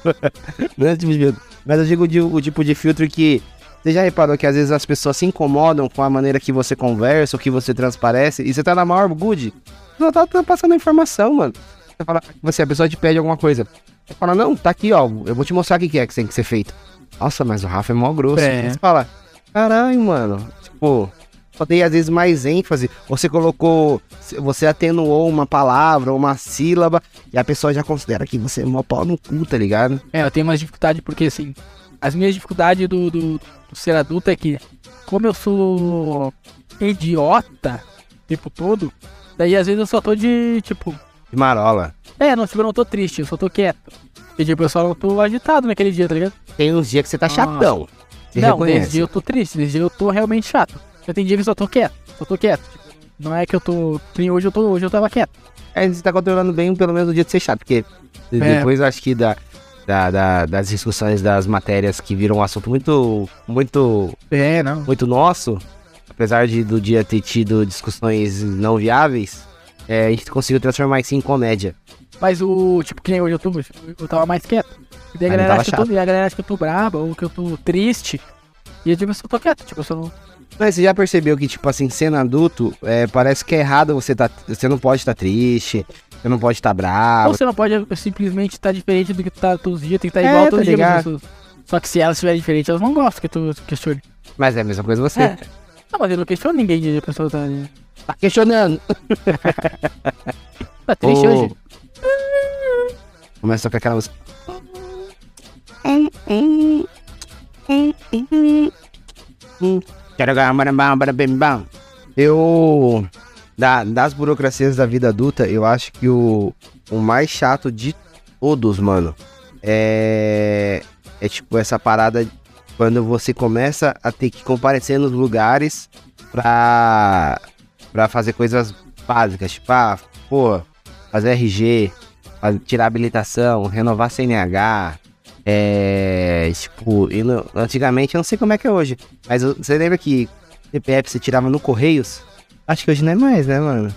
Não é tipo de filtro. Mas eu digo de- o tipo de filtro que. Você já reparou que às vezes as pessoas se incomodam com a maneira que você conversa, ou que você transparece, e você tá na maior good? Não tá, tá passando informação, mano. Você fala, você, a pessoa te pede alguma coisa. Você fala, não, tá aqui, ó. Eu vou te mostrar o que é que tem que ser feito. Nossa, mas o Rafa é mó grosso. É. Você fala, caralho, mano. Tipo, só dei às vezes mais ênfase. Você colocou. Você atenuou uma palavra, uma sílaba, e a pessoa já considera que você é mó pau no cu, tá ligado? É, eu tenho mais dificuldade porque assim. as minhas dificuldades do, do, do ser adulto é que, como eu sou idiota o tempo todo, daí às vezes eu só tô de, tipo, De marola. é, não, tipo, eu não tô triste, eu só tô quieto. E tipo, eu só não tô agitado naquele dia, tá ligado? Tem uns dias que você tá Ah. chatão. Você não, reconhece. desse dia eu tô triste, desse dia eu tô realmente chato. Eu tem dia que eu só tô quieto, só tô quieto. Tipo, não é que eu tô. nem hoje eu tô, hoje eu tava quieto. É, você tá controlando bem pelo menos o dia de ser chato, porque É. depois acho que da, da- da- das discussões das matérias que viram um assunto muito, muito, É, não. muito nosso, apesar de do dia ter tido discussões não viáveis, é, a gente conseguiu transformar isso em comédia. Mas o, tipo, que nem hoje eu tô, eu tava mais quieto. E daí a galera, acha que eu tô, e a galera acha que eu tô braba ou que eu tô triste. E eu, tipo, eu tô quieto, tipo, eu só não. Mas você já percebeu que, tipo assim, sendo adulto, é, parece que é errado você tá. Você não pode estar triste, você não pode estar bravo. Ou você não pode simplesmente estar diferente do que tu tá todos os dias, tem que estar É, igual tá todos os dias. Só que se elas estiverem diferentes, elas não gostam que tu questione. Mas é a mesma coisa você. É. Não, mas eu não questiono ninguém de pessoa tá, Tá questionando. tá triste hoje. Começa tocar aquela música. Eu. Da, das burocracias da vida adulta, eu acho que o, o mais chato de todos, mano, é. É tipo essa parada quando você começa a ter que comparecer nos lugares pra. pra fazer coisas básicas. Tipo, ah, pô, fazer RG, tirar habilitação, renovar CNH. É. Tipo, no- antigamente eu não sei como é que é hoje. Mas você lembra que CPF você tirava no Correios? Acho que hoje não é mais, né, mano?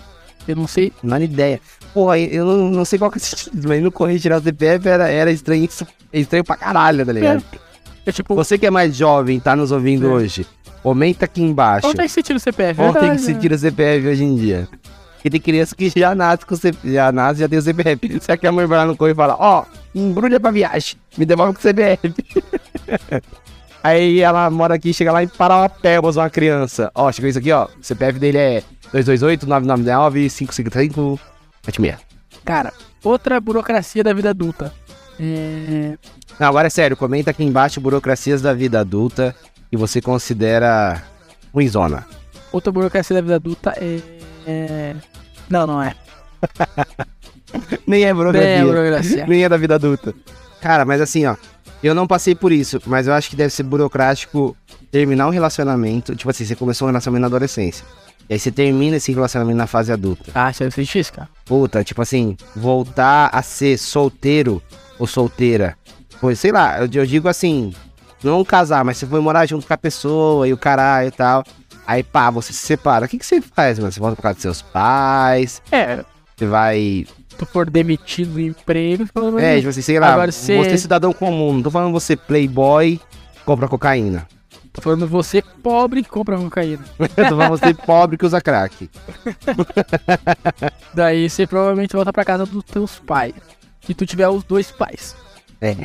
Eu não sei. Não é ideia. Porra, eu não, não sei qual que é o sentido, (laughs) mas no Correio tirar o CPF era, era estranho, estranho pra caralho, tá ligado? É tipo, Você que é mais jovem, tá nos ouvindo É. hoje, comenta aqui embaixo. onde é que você tira o CPF? Onde é que se tira o CPF hoje em dia? Porque tem criança que já nasce com o CPF, já nasce já tem o CPF. Será que a mãe vai lá no correio e fala, ó, embrulha pra viagem, me devolve com o CPF. (laughs) Aí ela mora aqui, chega lá em Parauapebas, uma criança. Ó, chegou isso aqui, ó. O CPF dele é 228-999-555-76. Cara, outra burocracia da vida adulta. É... Não, agora é sério, comenta aqui embaixo burocracias da vida adulta que você considera ruimzona. Outra burocracia da vida adulta é. é... Não, não é. (laughs) Nem é burocracia. É burocracia. Nem é da vida adulta. Cara, mas assim, ó. Eu não passei por isso, mas eu acho que deve ser burocrático terminar um relacionamento. Tipo assim, você começou um relacionamento na adolescência. E aí você termina esse relacionamento na fase adulta. Ah, isso é difícil, cara. Puta, tipo assim, voltar a ser solteiro ou solteira. Pois, sei lá, eu, eu digo assim, não casar, mas você foi morar junto com a pessoa e o caralho e tal. Aí, pá, você se separa. O que, que você faz, mano? Você volta pra casa dos seus pais, É, você vai tu for demitido do emprego, tu fala, É, tipo assim, sei lá, Agora você... você- é cidadão comum, não tô falando você playboy, compra cocaína. tô falando você pobre que compra cocaína. (laughs) Tô falando você pobre que usa crack. (laughs) Daí você provavelmente volta pra casa dos teus pais. Se tu tiver os dois pais. É.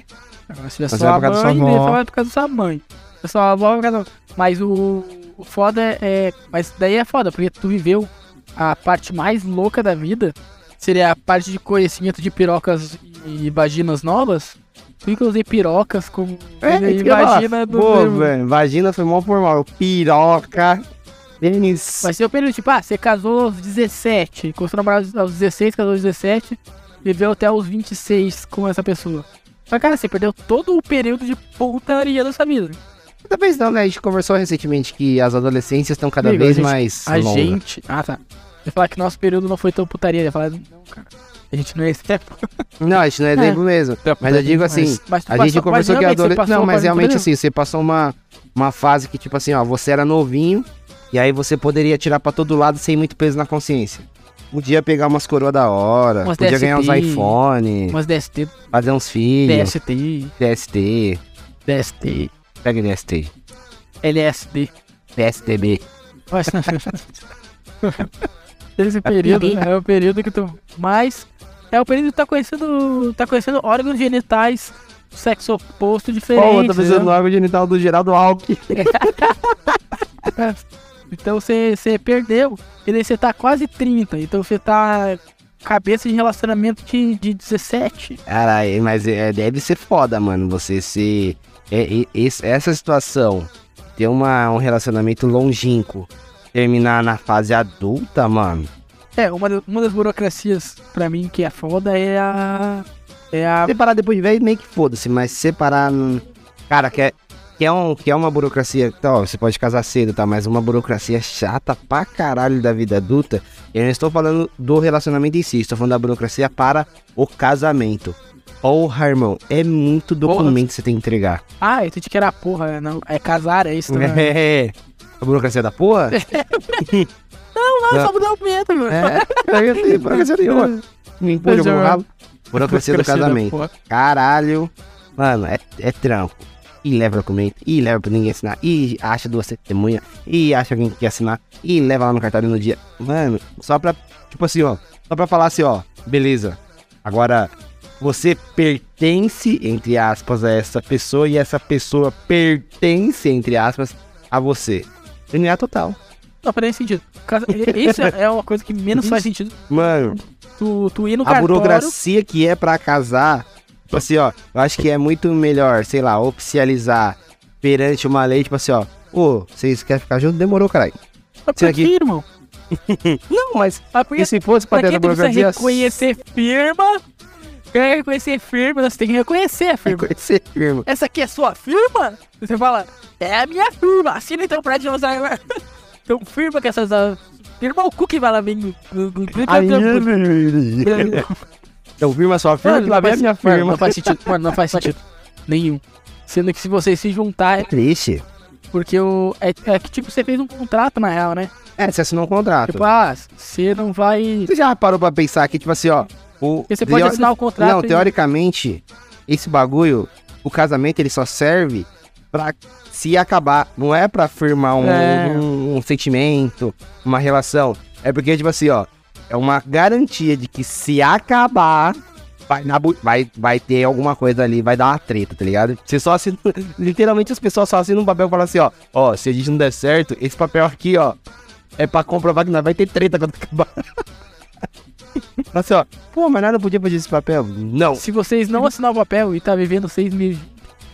Agora se tiver Mas só a pra casa da mãe, sua avó. você vai pra casa da sua mãe. Se só a avó vai pra casa da... Mas o, o foda é, é- Mas daí é foda, porque tu viveu a parte mais louca da vida. Seria a parte de conhecimento de pirocas e vaginas novas. Tu usei pirocas como É, e vagina do. Pô, velho, vagina foi mó formal. Piroca, pênis. Vai ser o período, tipo, ah, você casou aos 17, começou a namorar aos 16, casou aos 17, viveu até os 26 com essa pessoa. Mas, cara, você perdeu todo o período de putaria da sua vida. Talvez não, né? A gente conversou recentemente que as adolescências estão cada Amigo, vez a gente- mais A longas. gente. Ah, tá. Eu ia falar que nosso período não foi tão putaria. Eu ia falar, não, cara. A gente não é esse tempo. (laughs) Não, a gente não é exemplo mesmo. Mas eu digo assim, mas tu A passou- gente conversou mas que a realmente você adolescência. Não, mas realmente assim, você passou uma, uma fase que, tipo assim, ó, você era novinho e aí você poderia tirar pra todo lado sem muito peso na consciência. Podia pegar umas coroas da hora, Umas podia ganhar uns iPhone, Umas DST, fazer uns filhos, DST, DST, DST, pega DST, LSD. Mas- (laughs) Esse período é o período que tu mais. É o período que tu tá conhecendo. Tá conhecendo órgãos genitais do sexo oposto diferente. Pô, eu tô pensando no entendeu? órgão genital do Geraldo Alckmin. (laughs) Então você você perdeu. E daí você tá quase 30. Então você tá cabeça de relacionamento de, de 17. Caralho, mas é, deve ser foda, mano. Você se. É, é, essa situação, ter uma, um relacionamento longínquo, terminar na fase adulta, mano. É, uma, uma das burocracias pra mim que é foda é a. É a. Separar depois de velho, meio que foda-se, mas separar. hum, Cara, que é, que é, um, que é uma burocracia. Tá, ó, você pode casar cedo, tá? Mas uma burocracia chata pra caralho da vida adulta. Eu não estou falando do relacionamento em si, estou falando da burocracia para o casamento. Porra, irmão, é muito documento que você tem que entregar. Ah, eu entendi que era porra, não. É casar, é isso também. (laughs) É. A burocracia da porra? (laughs) Não, não, Não. só mudar o pimenta, (laughs) meu. É, burocracia nenhuma. Me empurra Pois é, mano. rabo. Burocracia do casamento. porra. Caralho. Mano, é, é trampo. E leva documento, e leva pra ninguém assinar, e acha duas testemunhas, e acha alguém que quer assinar, e leva lá no cartório no dia. Mano, só pra, tipo assim, ó, só pra falar assim, ó, beleza. Agora, você pertence, entre aspas, a essa pessoa, e essa pessoa pertence, entre aspas, a você. DNA total. Não faz sentido. Isso é é uma coisa que menos faz sentido. Mano, Tu, tu ir no a cartório. burocracia que é pra casar, tipo assim, ó, eu acho que é muito melhor, sei lá, oficializar perante uma lei, tipo assim, ó, ô, vocês querem ficar juntos? Demorou, caralho. Mas por aqui- irmão? (laughs) Não, mas Ah, porque e se fosse pra tu precisa burocracia? reconhecer firma? Quer reconhecer firma, você tem que reconhecer a firma. Reconhecer firma. Essa aqui é sua firma? Você fala, é a minha firma. Assina então pra gente usar. (laughs) Então firma que essas. ah, Firma o cu que vai lá bem. (laughs) Então, firma sua firma, que lá vem a minha Mano, firma. não faz sentido. Mano, não faz sentido. Nenhum. Sendo que se vocês se juntar, é Triste. porque o. É, é que tipo, você fez um contrato na real, né? É, você assinou um contrato. Tipo, ah, você não vai. Você já parou pra pensar que, tipo assim, ó, o... Porque você pode teo- assinar o contrato. Não, e- teoricamente, esse bagulho, o casamento, ele só serve pra se acabar. Não é pra firmar um, É. um- um sentimento, uma relação. É porque, tipo assim, ó, é uma garantia de que se acabar, vai, na vai, vai ter alguma coisa ali, vai dar uma treta, tá ligado? Você só assina. (laughs) Literalmente as pessoas só assinam um papel e falam assim, ó, ó, se a gente não der certo, esse papel aqui, ó, é pra comprovar que nós vai ter treta quando acabar. (laughs) Fala assim, ó, pô, mas nada podia fazer esse papel. Não, Se vocês não assinar o papel e tá vivendo seis meses,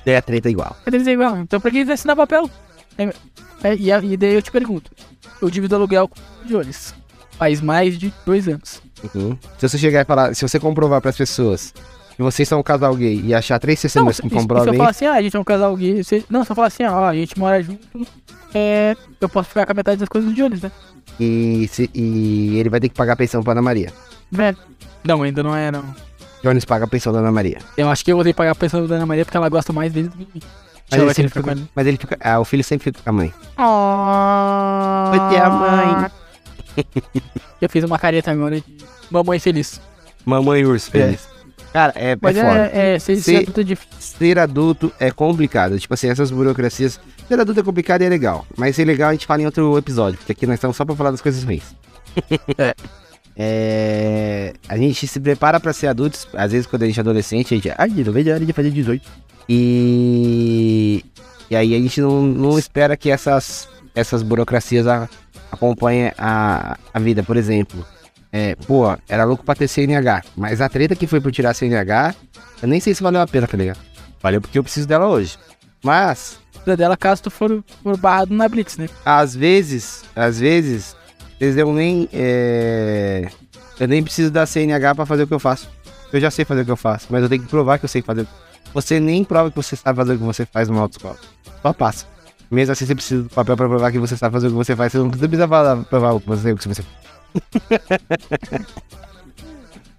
é a treta igual. é dizer igual. Então pra que eles assinar papel? É, é, e, e daí eu te pergunto: eu divido aluguel com o Jones. Faz mais de dois anos. Uhum. Se você chegar e falar, se você comprovar pras pessoas que vocês são um casal gay e achar três Não, testemunhas se, que se eu comprovem, falar assim, ah, a gente é um casal gay. Você, não, se eu falar assim, ó, a gente mora junto, é, eu posso ficar com a metade das coisas do Jones, né? e, se- e ele vai ter que pagar a pensão pra Ana Maria. Velho. Não, ainda não é, não. Jones paga a pensão da Ana Maria. Eu acho que eu vou ter que pagar a pensão da Ana Maria porque ela gosta mais dele do que de mim. Mas ele, ficar fica, ele. mas ele fica. Ah, o filho sempre fica com a mãe. Ah. Vai ter a mãe. (laughs) Eu fiz uma careta agora de mamãe feliz. Mamãe urso feliz. Cara, é, Mas é foda. é, é, ser, Se- ser adulto é. Ser adulto é complicado. Tipo assim, essas burocracias. Ser adulto é complicado e é legal. Mas ser legal a gente fala em outro episódio, porque aqui nós estamos só pra falar das coisas ruins. É. (laughs) É, A gente se prepara pra ser adultos. Às vezes, quando a gente é adolescente, a gente. Ai, não vejo a hora de fazer 18. E. E aí a gente não, não espera que essas, essas burocracias a- acompanhem a, a vida. Por exemplo, é, pô, era louco pra ter CNH. Mas a treta que foi por tirar CNH, eu nem sei se valeu a pena, tá ligado? Valeu porque eu preciso dela hoje. Mas, Da dela caso tu for, for barrado na Blitz, né? às vezes, às vezes, eles eu nem. é, Eu nem preciso da CNH pra fazer o que eu faço. Eu já sei fazer o que eu faço, mas eu tenho que provar que eu sei fazer. Você nem prova que você sabe fazer o que você faz numa autoescola. Só passa. Mesmo assim, você precisa do papel pra provar que você sabe fazer o que você faz. Você não precisa falar, provar o que você, o que você (laughs)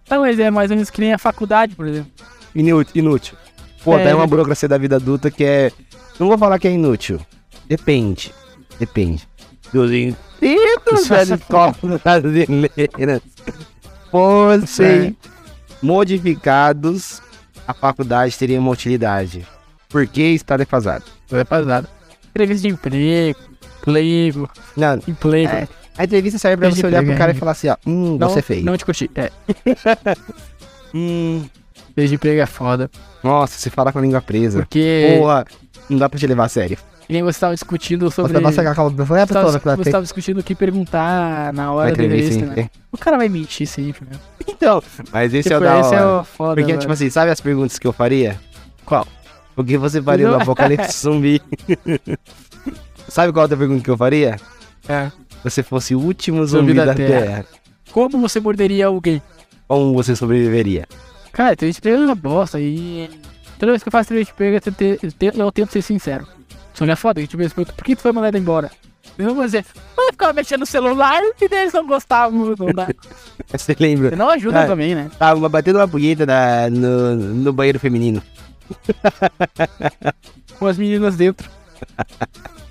Não, mas é mais ou menos que nem a faculdade, por exemplo. Inútil. inútil. Pô, É. tem uma burocracia da vida adulta que é. Não vou falar que é inútil. Depende. Depende. Dos inscritos da escola brasileira fossem modificados, a faculdade teria uma utilidade. Por que está defasado? É pesado. Entrevista de emprego, emprego, Não, emprego. É, a entrevista serve pra você olhar pro cara é. e falar assim, ó, hum, não, você fez. Não te curti. É, (laughs) Hum, entrevista de emprego é foda. nossa, você fala com a língua presa. Porque Porra, não dá pra te levar a sério. E nem você tava discutindo sobre. Você nossa calma, a Você tava, você tava discutindo o que perguntar na hora da entrevista, né? hein? O cara vai mentir sempre, meu. Então, mas esse é o Tipo, da esse hora. é o foda. Porque, mano. tipo assim, sabe as perguntas que eu faria? Qual? O que você faria no Não. apocalipse zumbi? (laughs) sabe qual outra pergunta que eu faria? É. Você fosse o último zumbi, da, Terra. Como você morderia alguém? como você sobreviveria? Cara, de emprego é uma bosta e. Toda vez que eu faço de emprego, eu tento, eu eu tento ser sincero. Só que é foda, que tipo, eles perguntam, por que tu foi mandado embora? Eu vou dizer, mas eu ficava mexendo no celular e eles não gostavam. Não dá. (laughs) Você lembra? Não ajuda Ah. também, né? Tava batendo uma punheta na- no, no banheiro feminino. (laughs) Com as meninas dentro.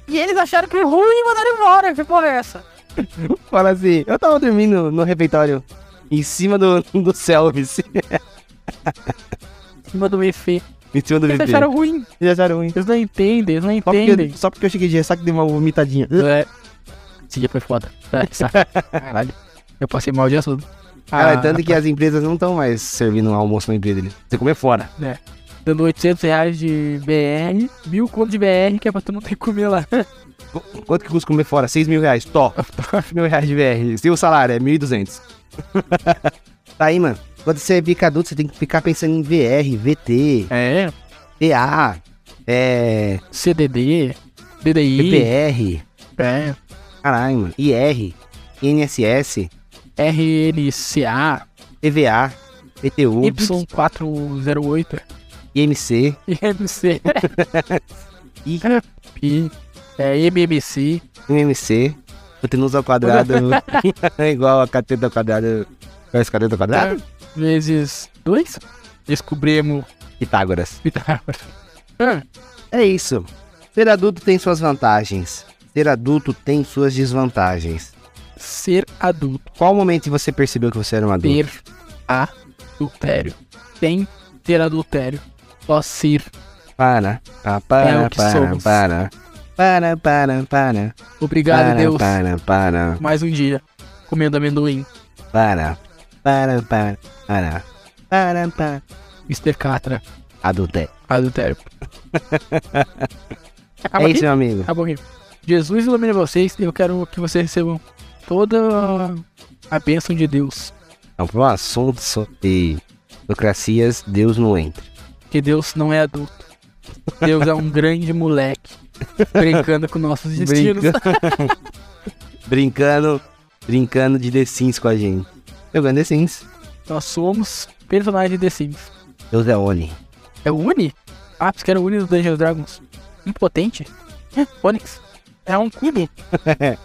e eles acharam que é ruim e mandaram embora. Que porra é essa? (laughs) Fala assim, eu tava dormindo no refeitório, em cima do, do Selvis, Em cima do EFE. em cima do Eles acharam ruim. Eles acharam ruim. Eles não entendem, eles não Só porque, entendem. só porque eu cheguei de ressaca e dei uma vomitadinha. É. Esse dia foi foda. É? Caralho. Eu passei mal o dia todo. Cara, Ah, tanto que as empresas não estão mais servindo um almoço na empresa deles. Você comer fora. Dando 800 reais de BR, mil conto de BR, que é pra tu não ter que comer lá. Qu- Quanto que custa comer fora? 6 mil reais. Tó. (laughs) mil reais de VR. Seu salário é 1.200. (laughs) tá aí, mano. Quando você fica adulto, você tem que ficar pensando em VR, VT, É, TA, é, CDD, DDI, PPR. é, Caralho, mano. IR, INSS, RNCA, EVA, PTU, Y408, IMC, IMC, I- Pi, (laughs) é, MMC, IMC, hipotenusa ao quadrado, (laughs) igual a cateta ao quadrado. Qual é cateta ao quadrado? vezes 2. Descobrimos Pitágoras. Pitágoras. Ah, É isso. Ser adulto tem suas vantagens. Ser adulto tem suas desvantagens. Ser adulto. Qual momento você percebeu que você era um adulto? Ter adultério. Tem ter adultério. Só ser. Para, pa- para, É para, para. Para, para, para. Obrigado, para, Deus. Para, para, Mais um dia. Comendo amendoim. para. Para, para, para. Para, para. Mr. Catra. Adulté. Adultério. (laughs) Acaba É aqui? isso, meu amigo. Acabou aqui. Jesus ilumine vocês e eu quero que vocês recebam toda a bênção de Deus. Então, para um assunto sobre burocracias, Deus não entra. Que Deus não é adulto. Deus é um grande moleque. Brincando com nossos destinos. (laughs) brincando, brincando de The Sims com a gente. Jogando The Sims. Nós somos personagens de The Sims. Deus é Oni. É o Uni? Ah, porque era o Uni do Dungeons Dragons. Impotente. É, Onix. É um cubo. (laughs)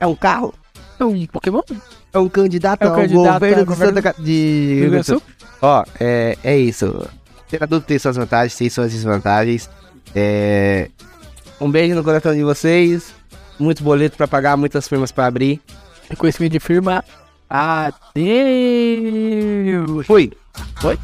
É um carro? É um Pokémon. É um candidato É um ao candidato governo ao governo Santa Ca- de Grande do Sul. Ó, é, é isso. Ser adulto tem suas vantagens, tem suas desvantagens. É, um beijo no coração de vocês. Muitos boletos pra pagar, muitas firmas pra abrir. Reconhecimento de firma. Adeus. Fui! Foi?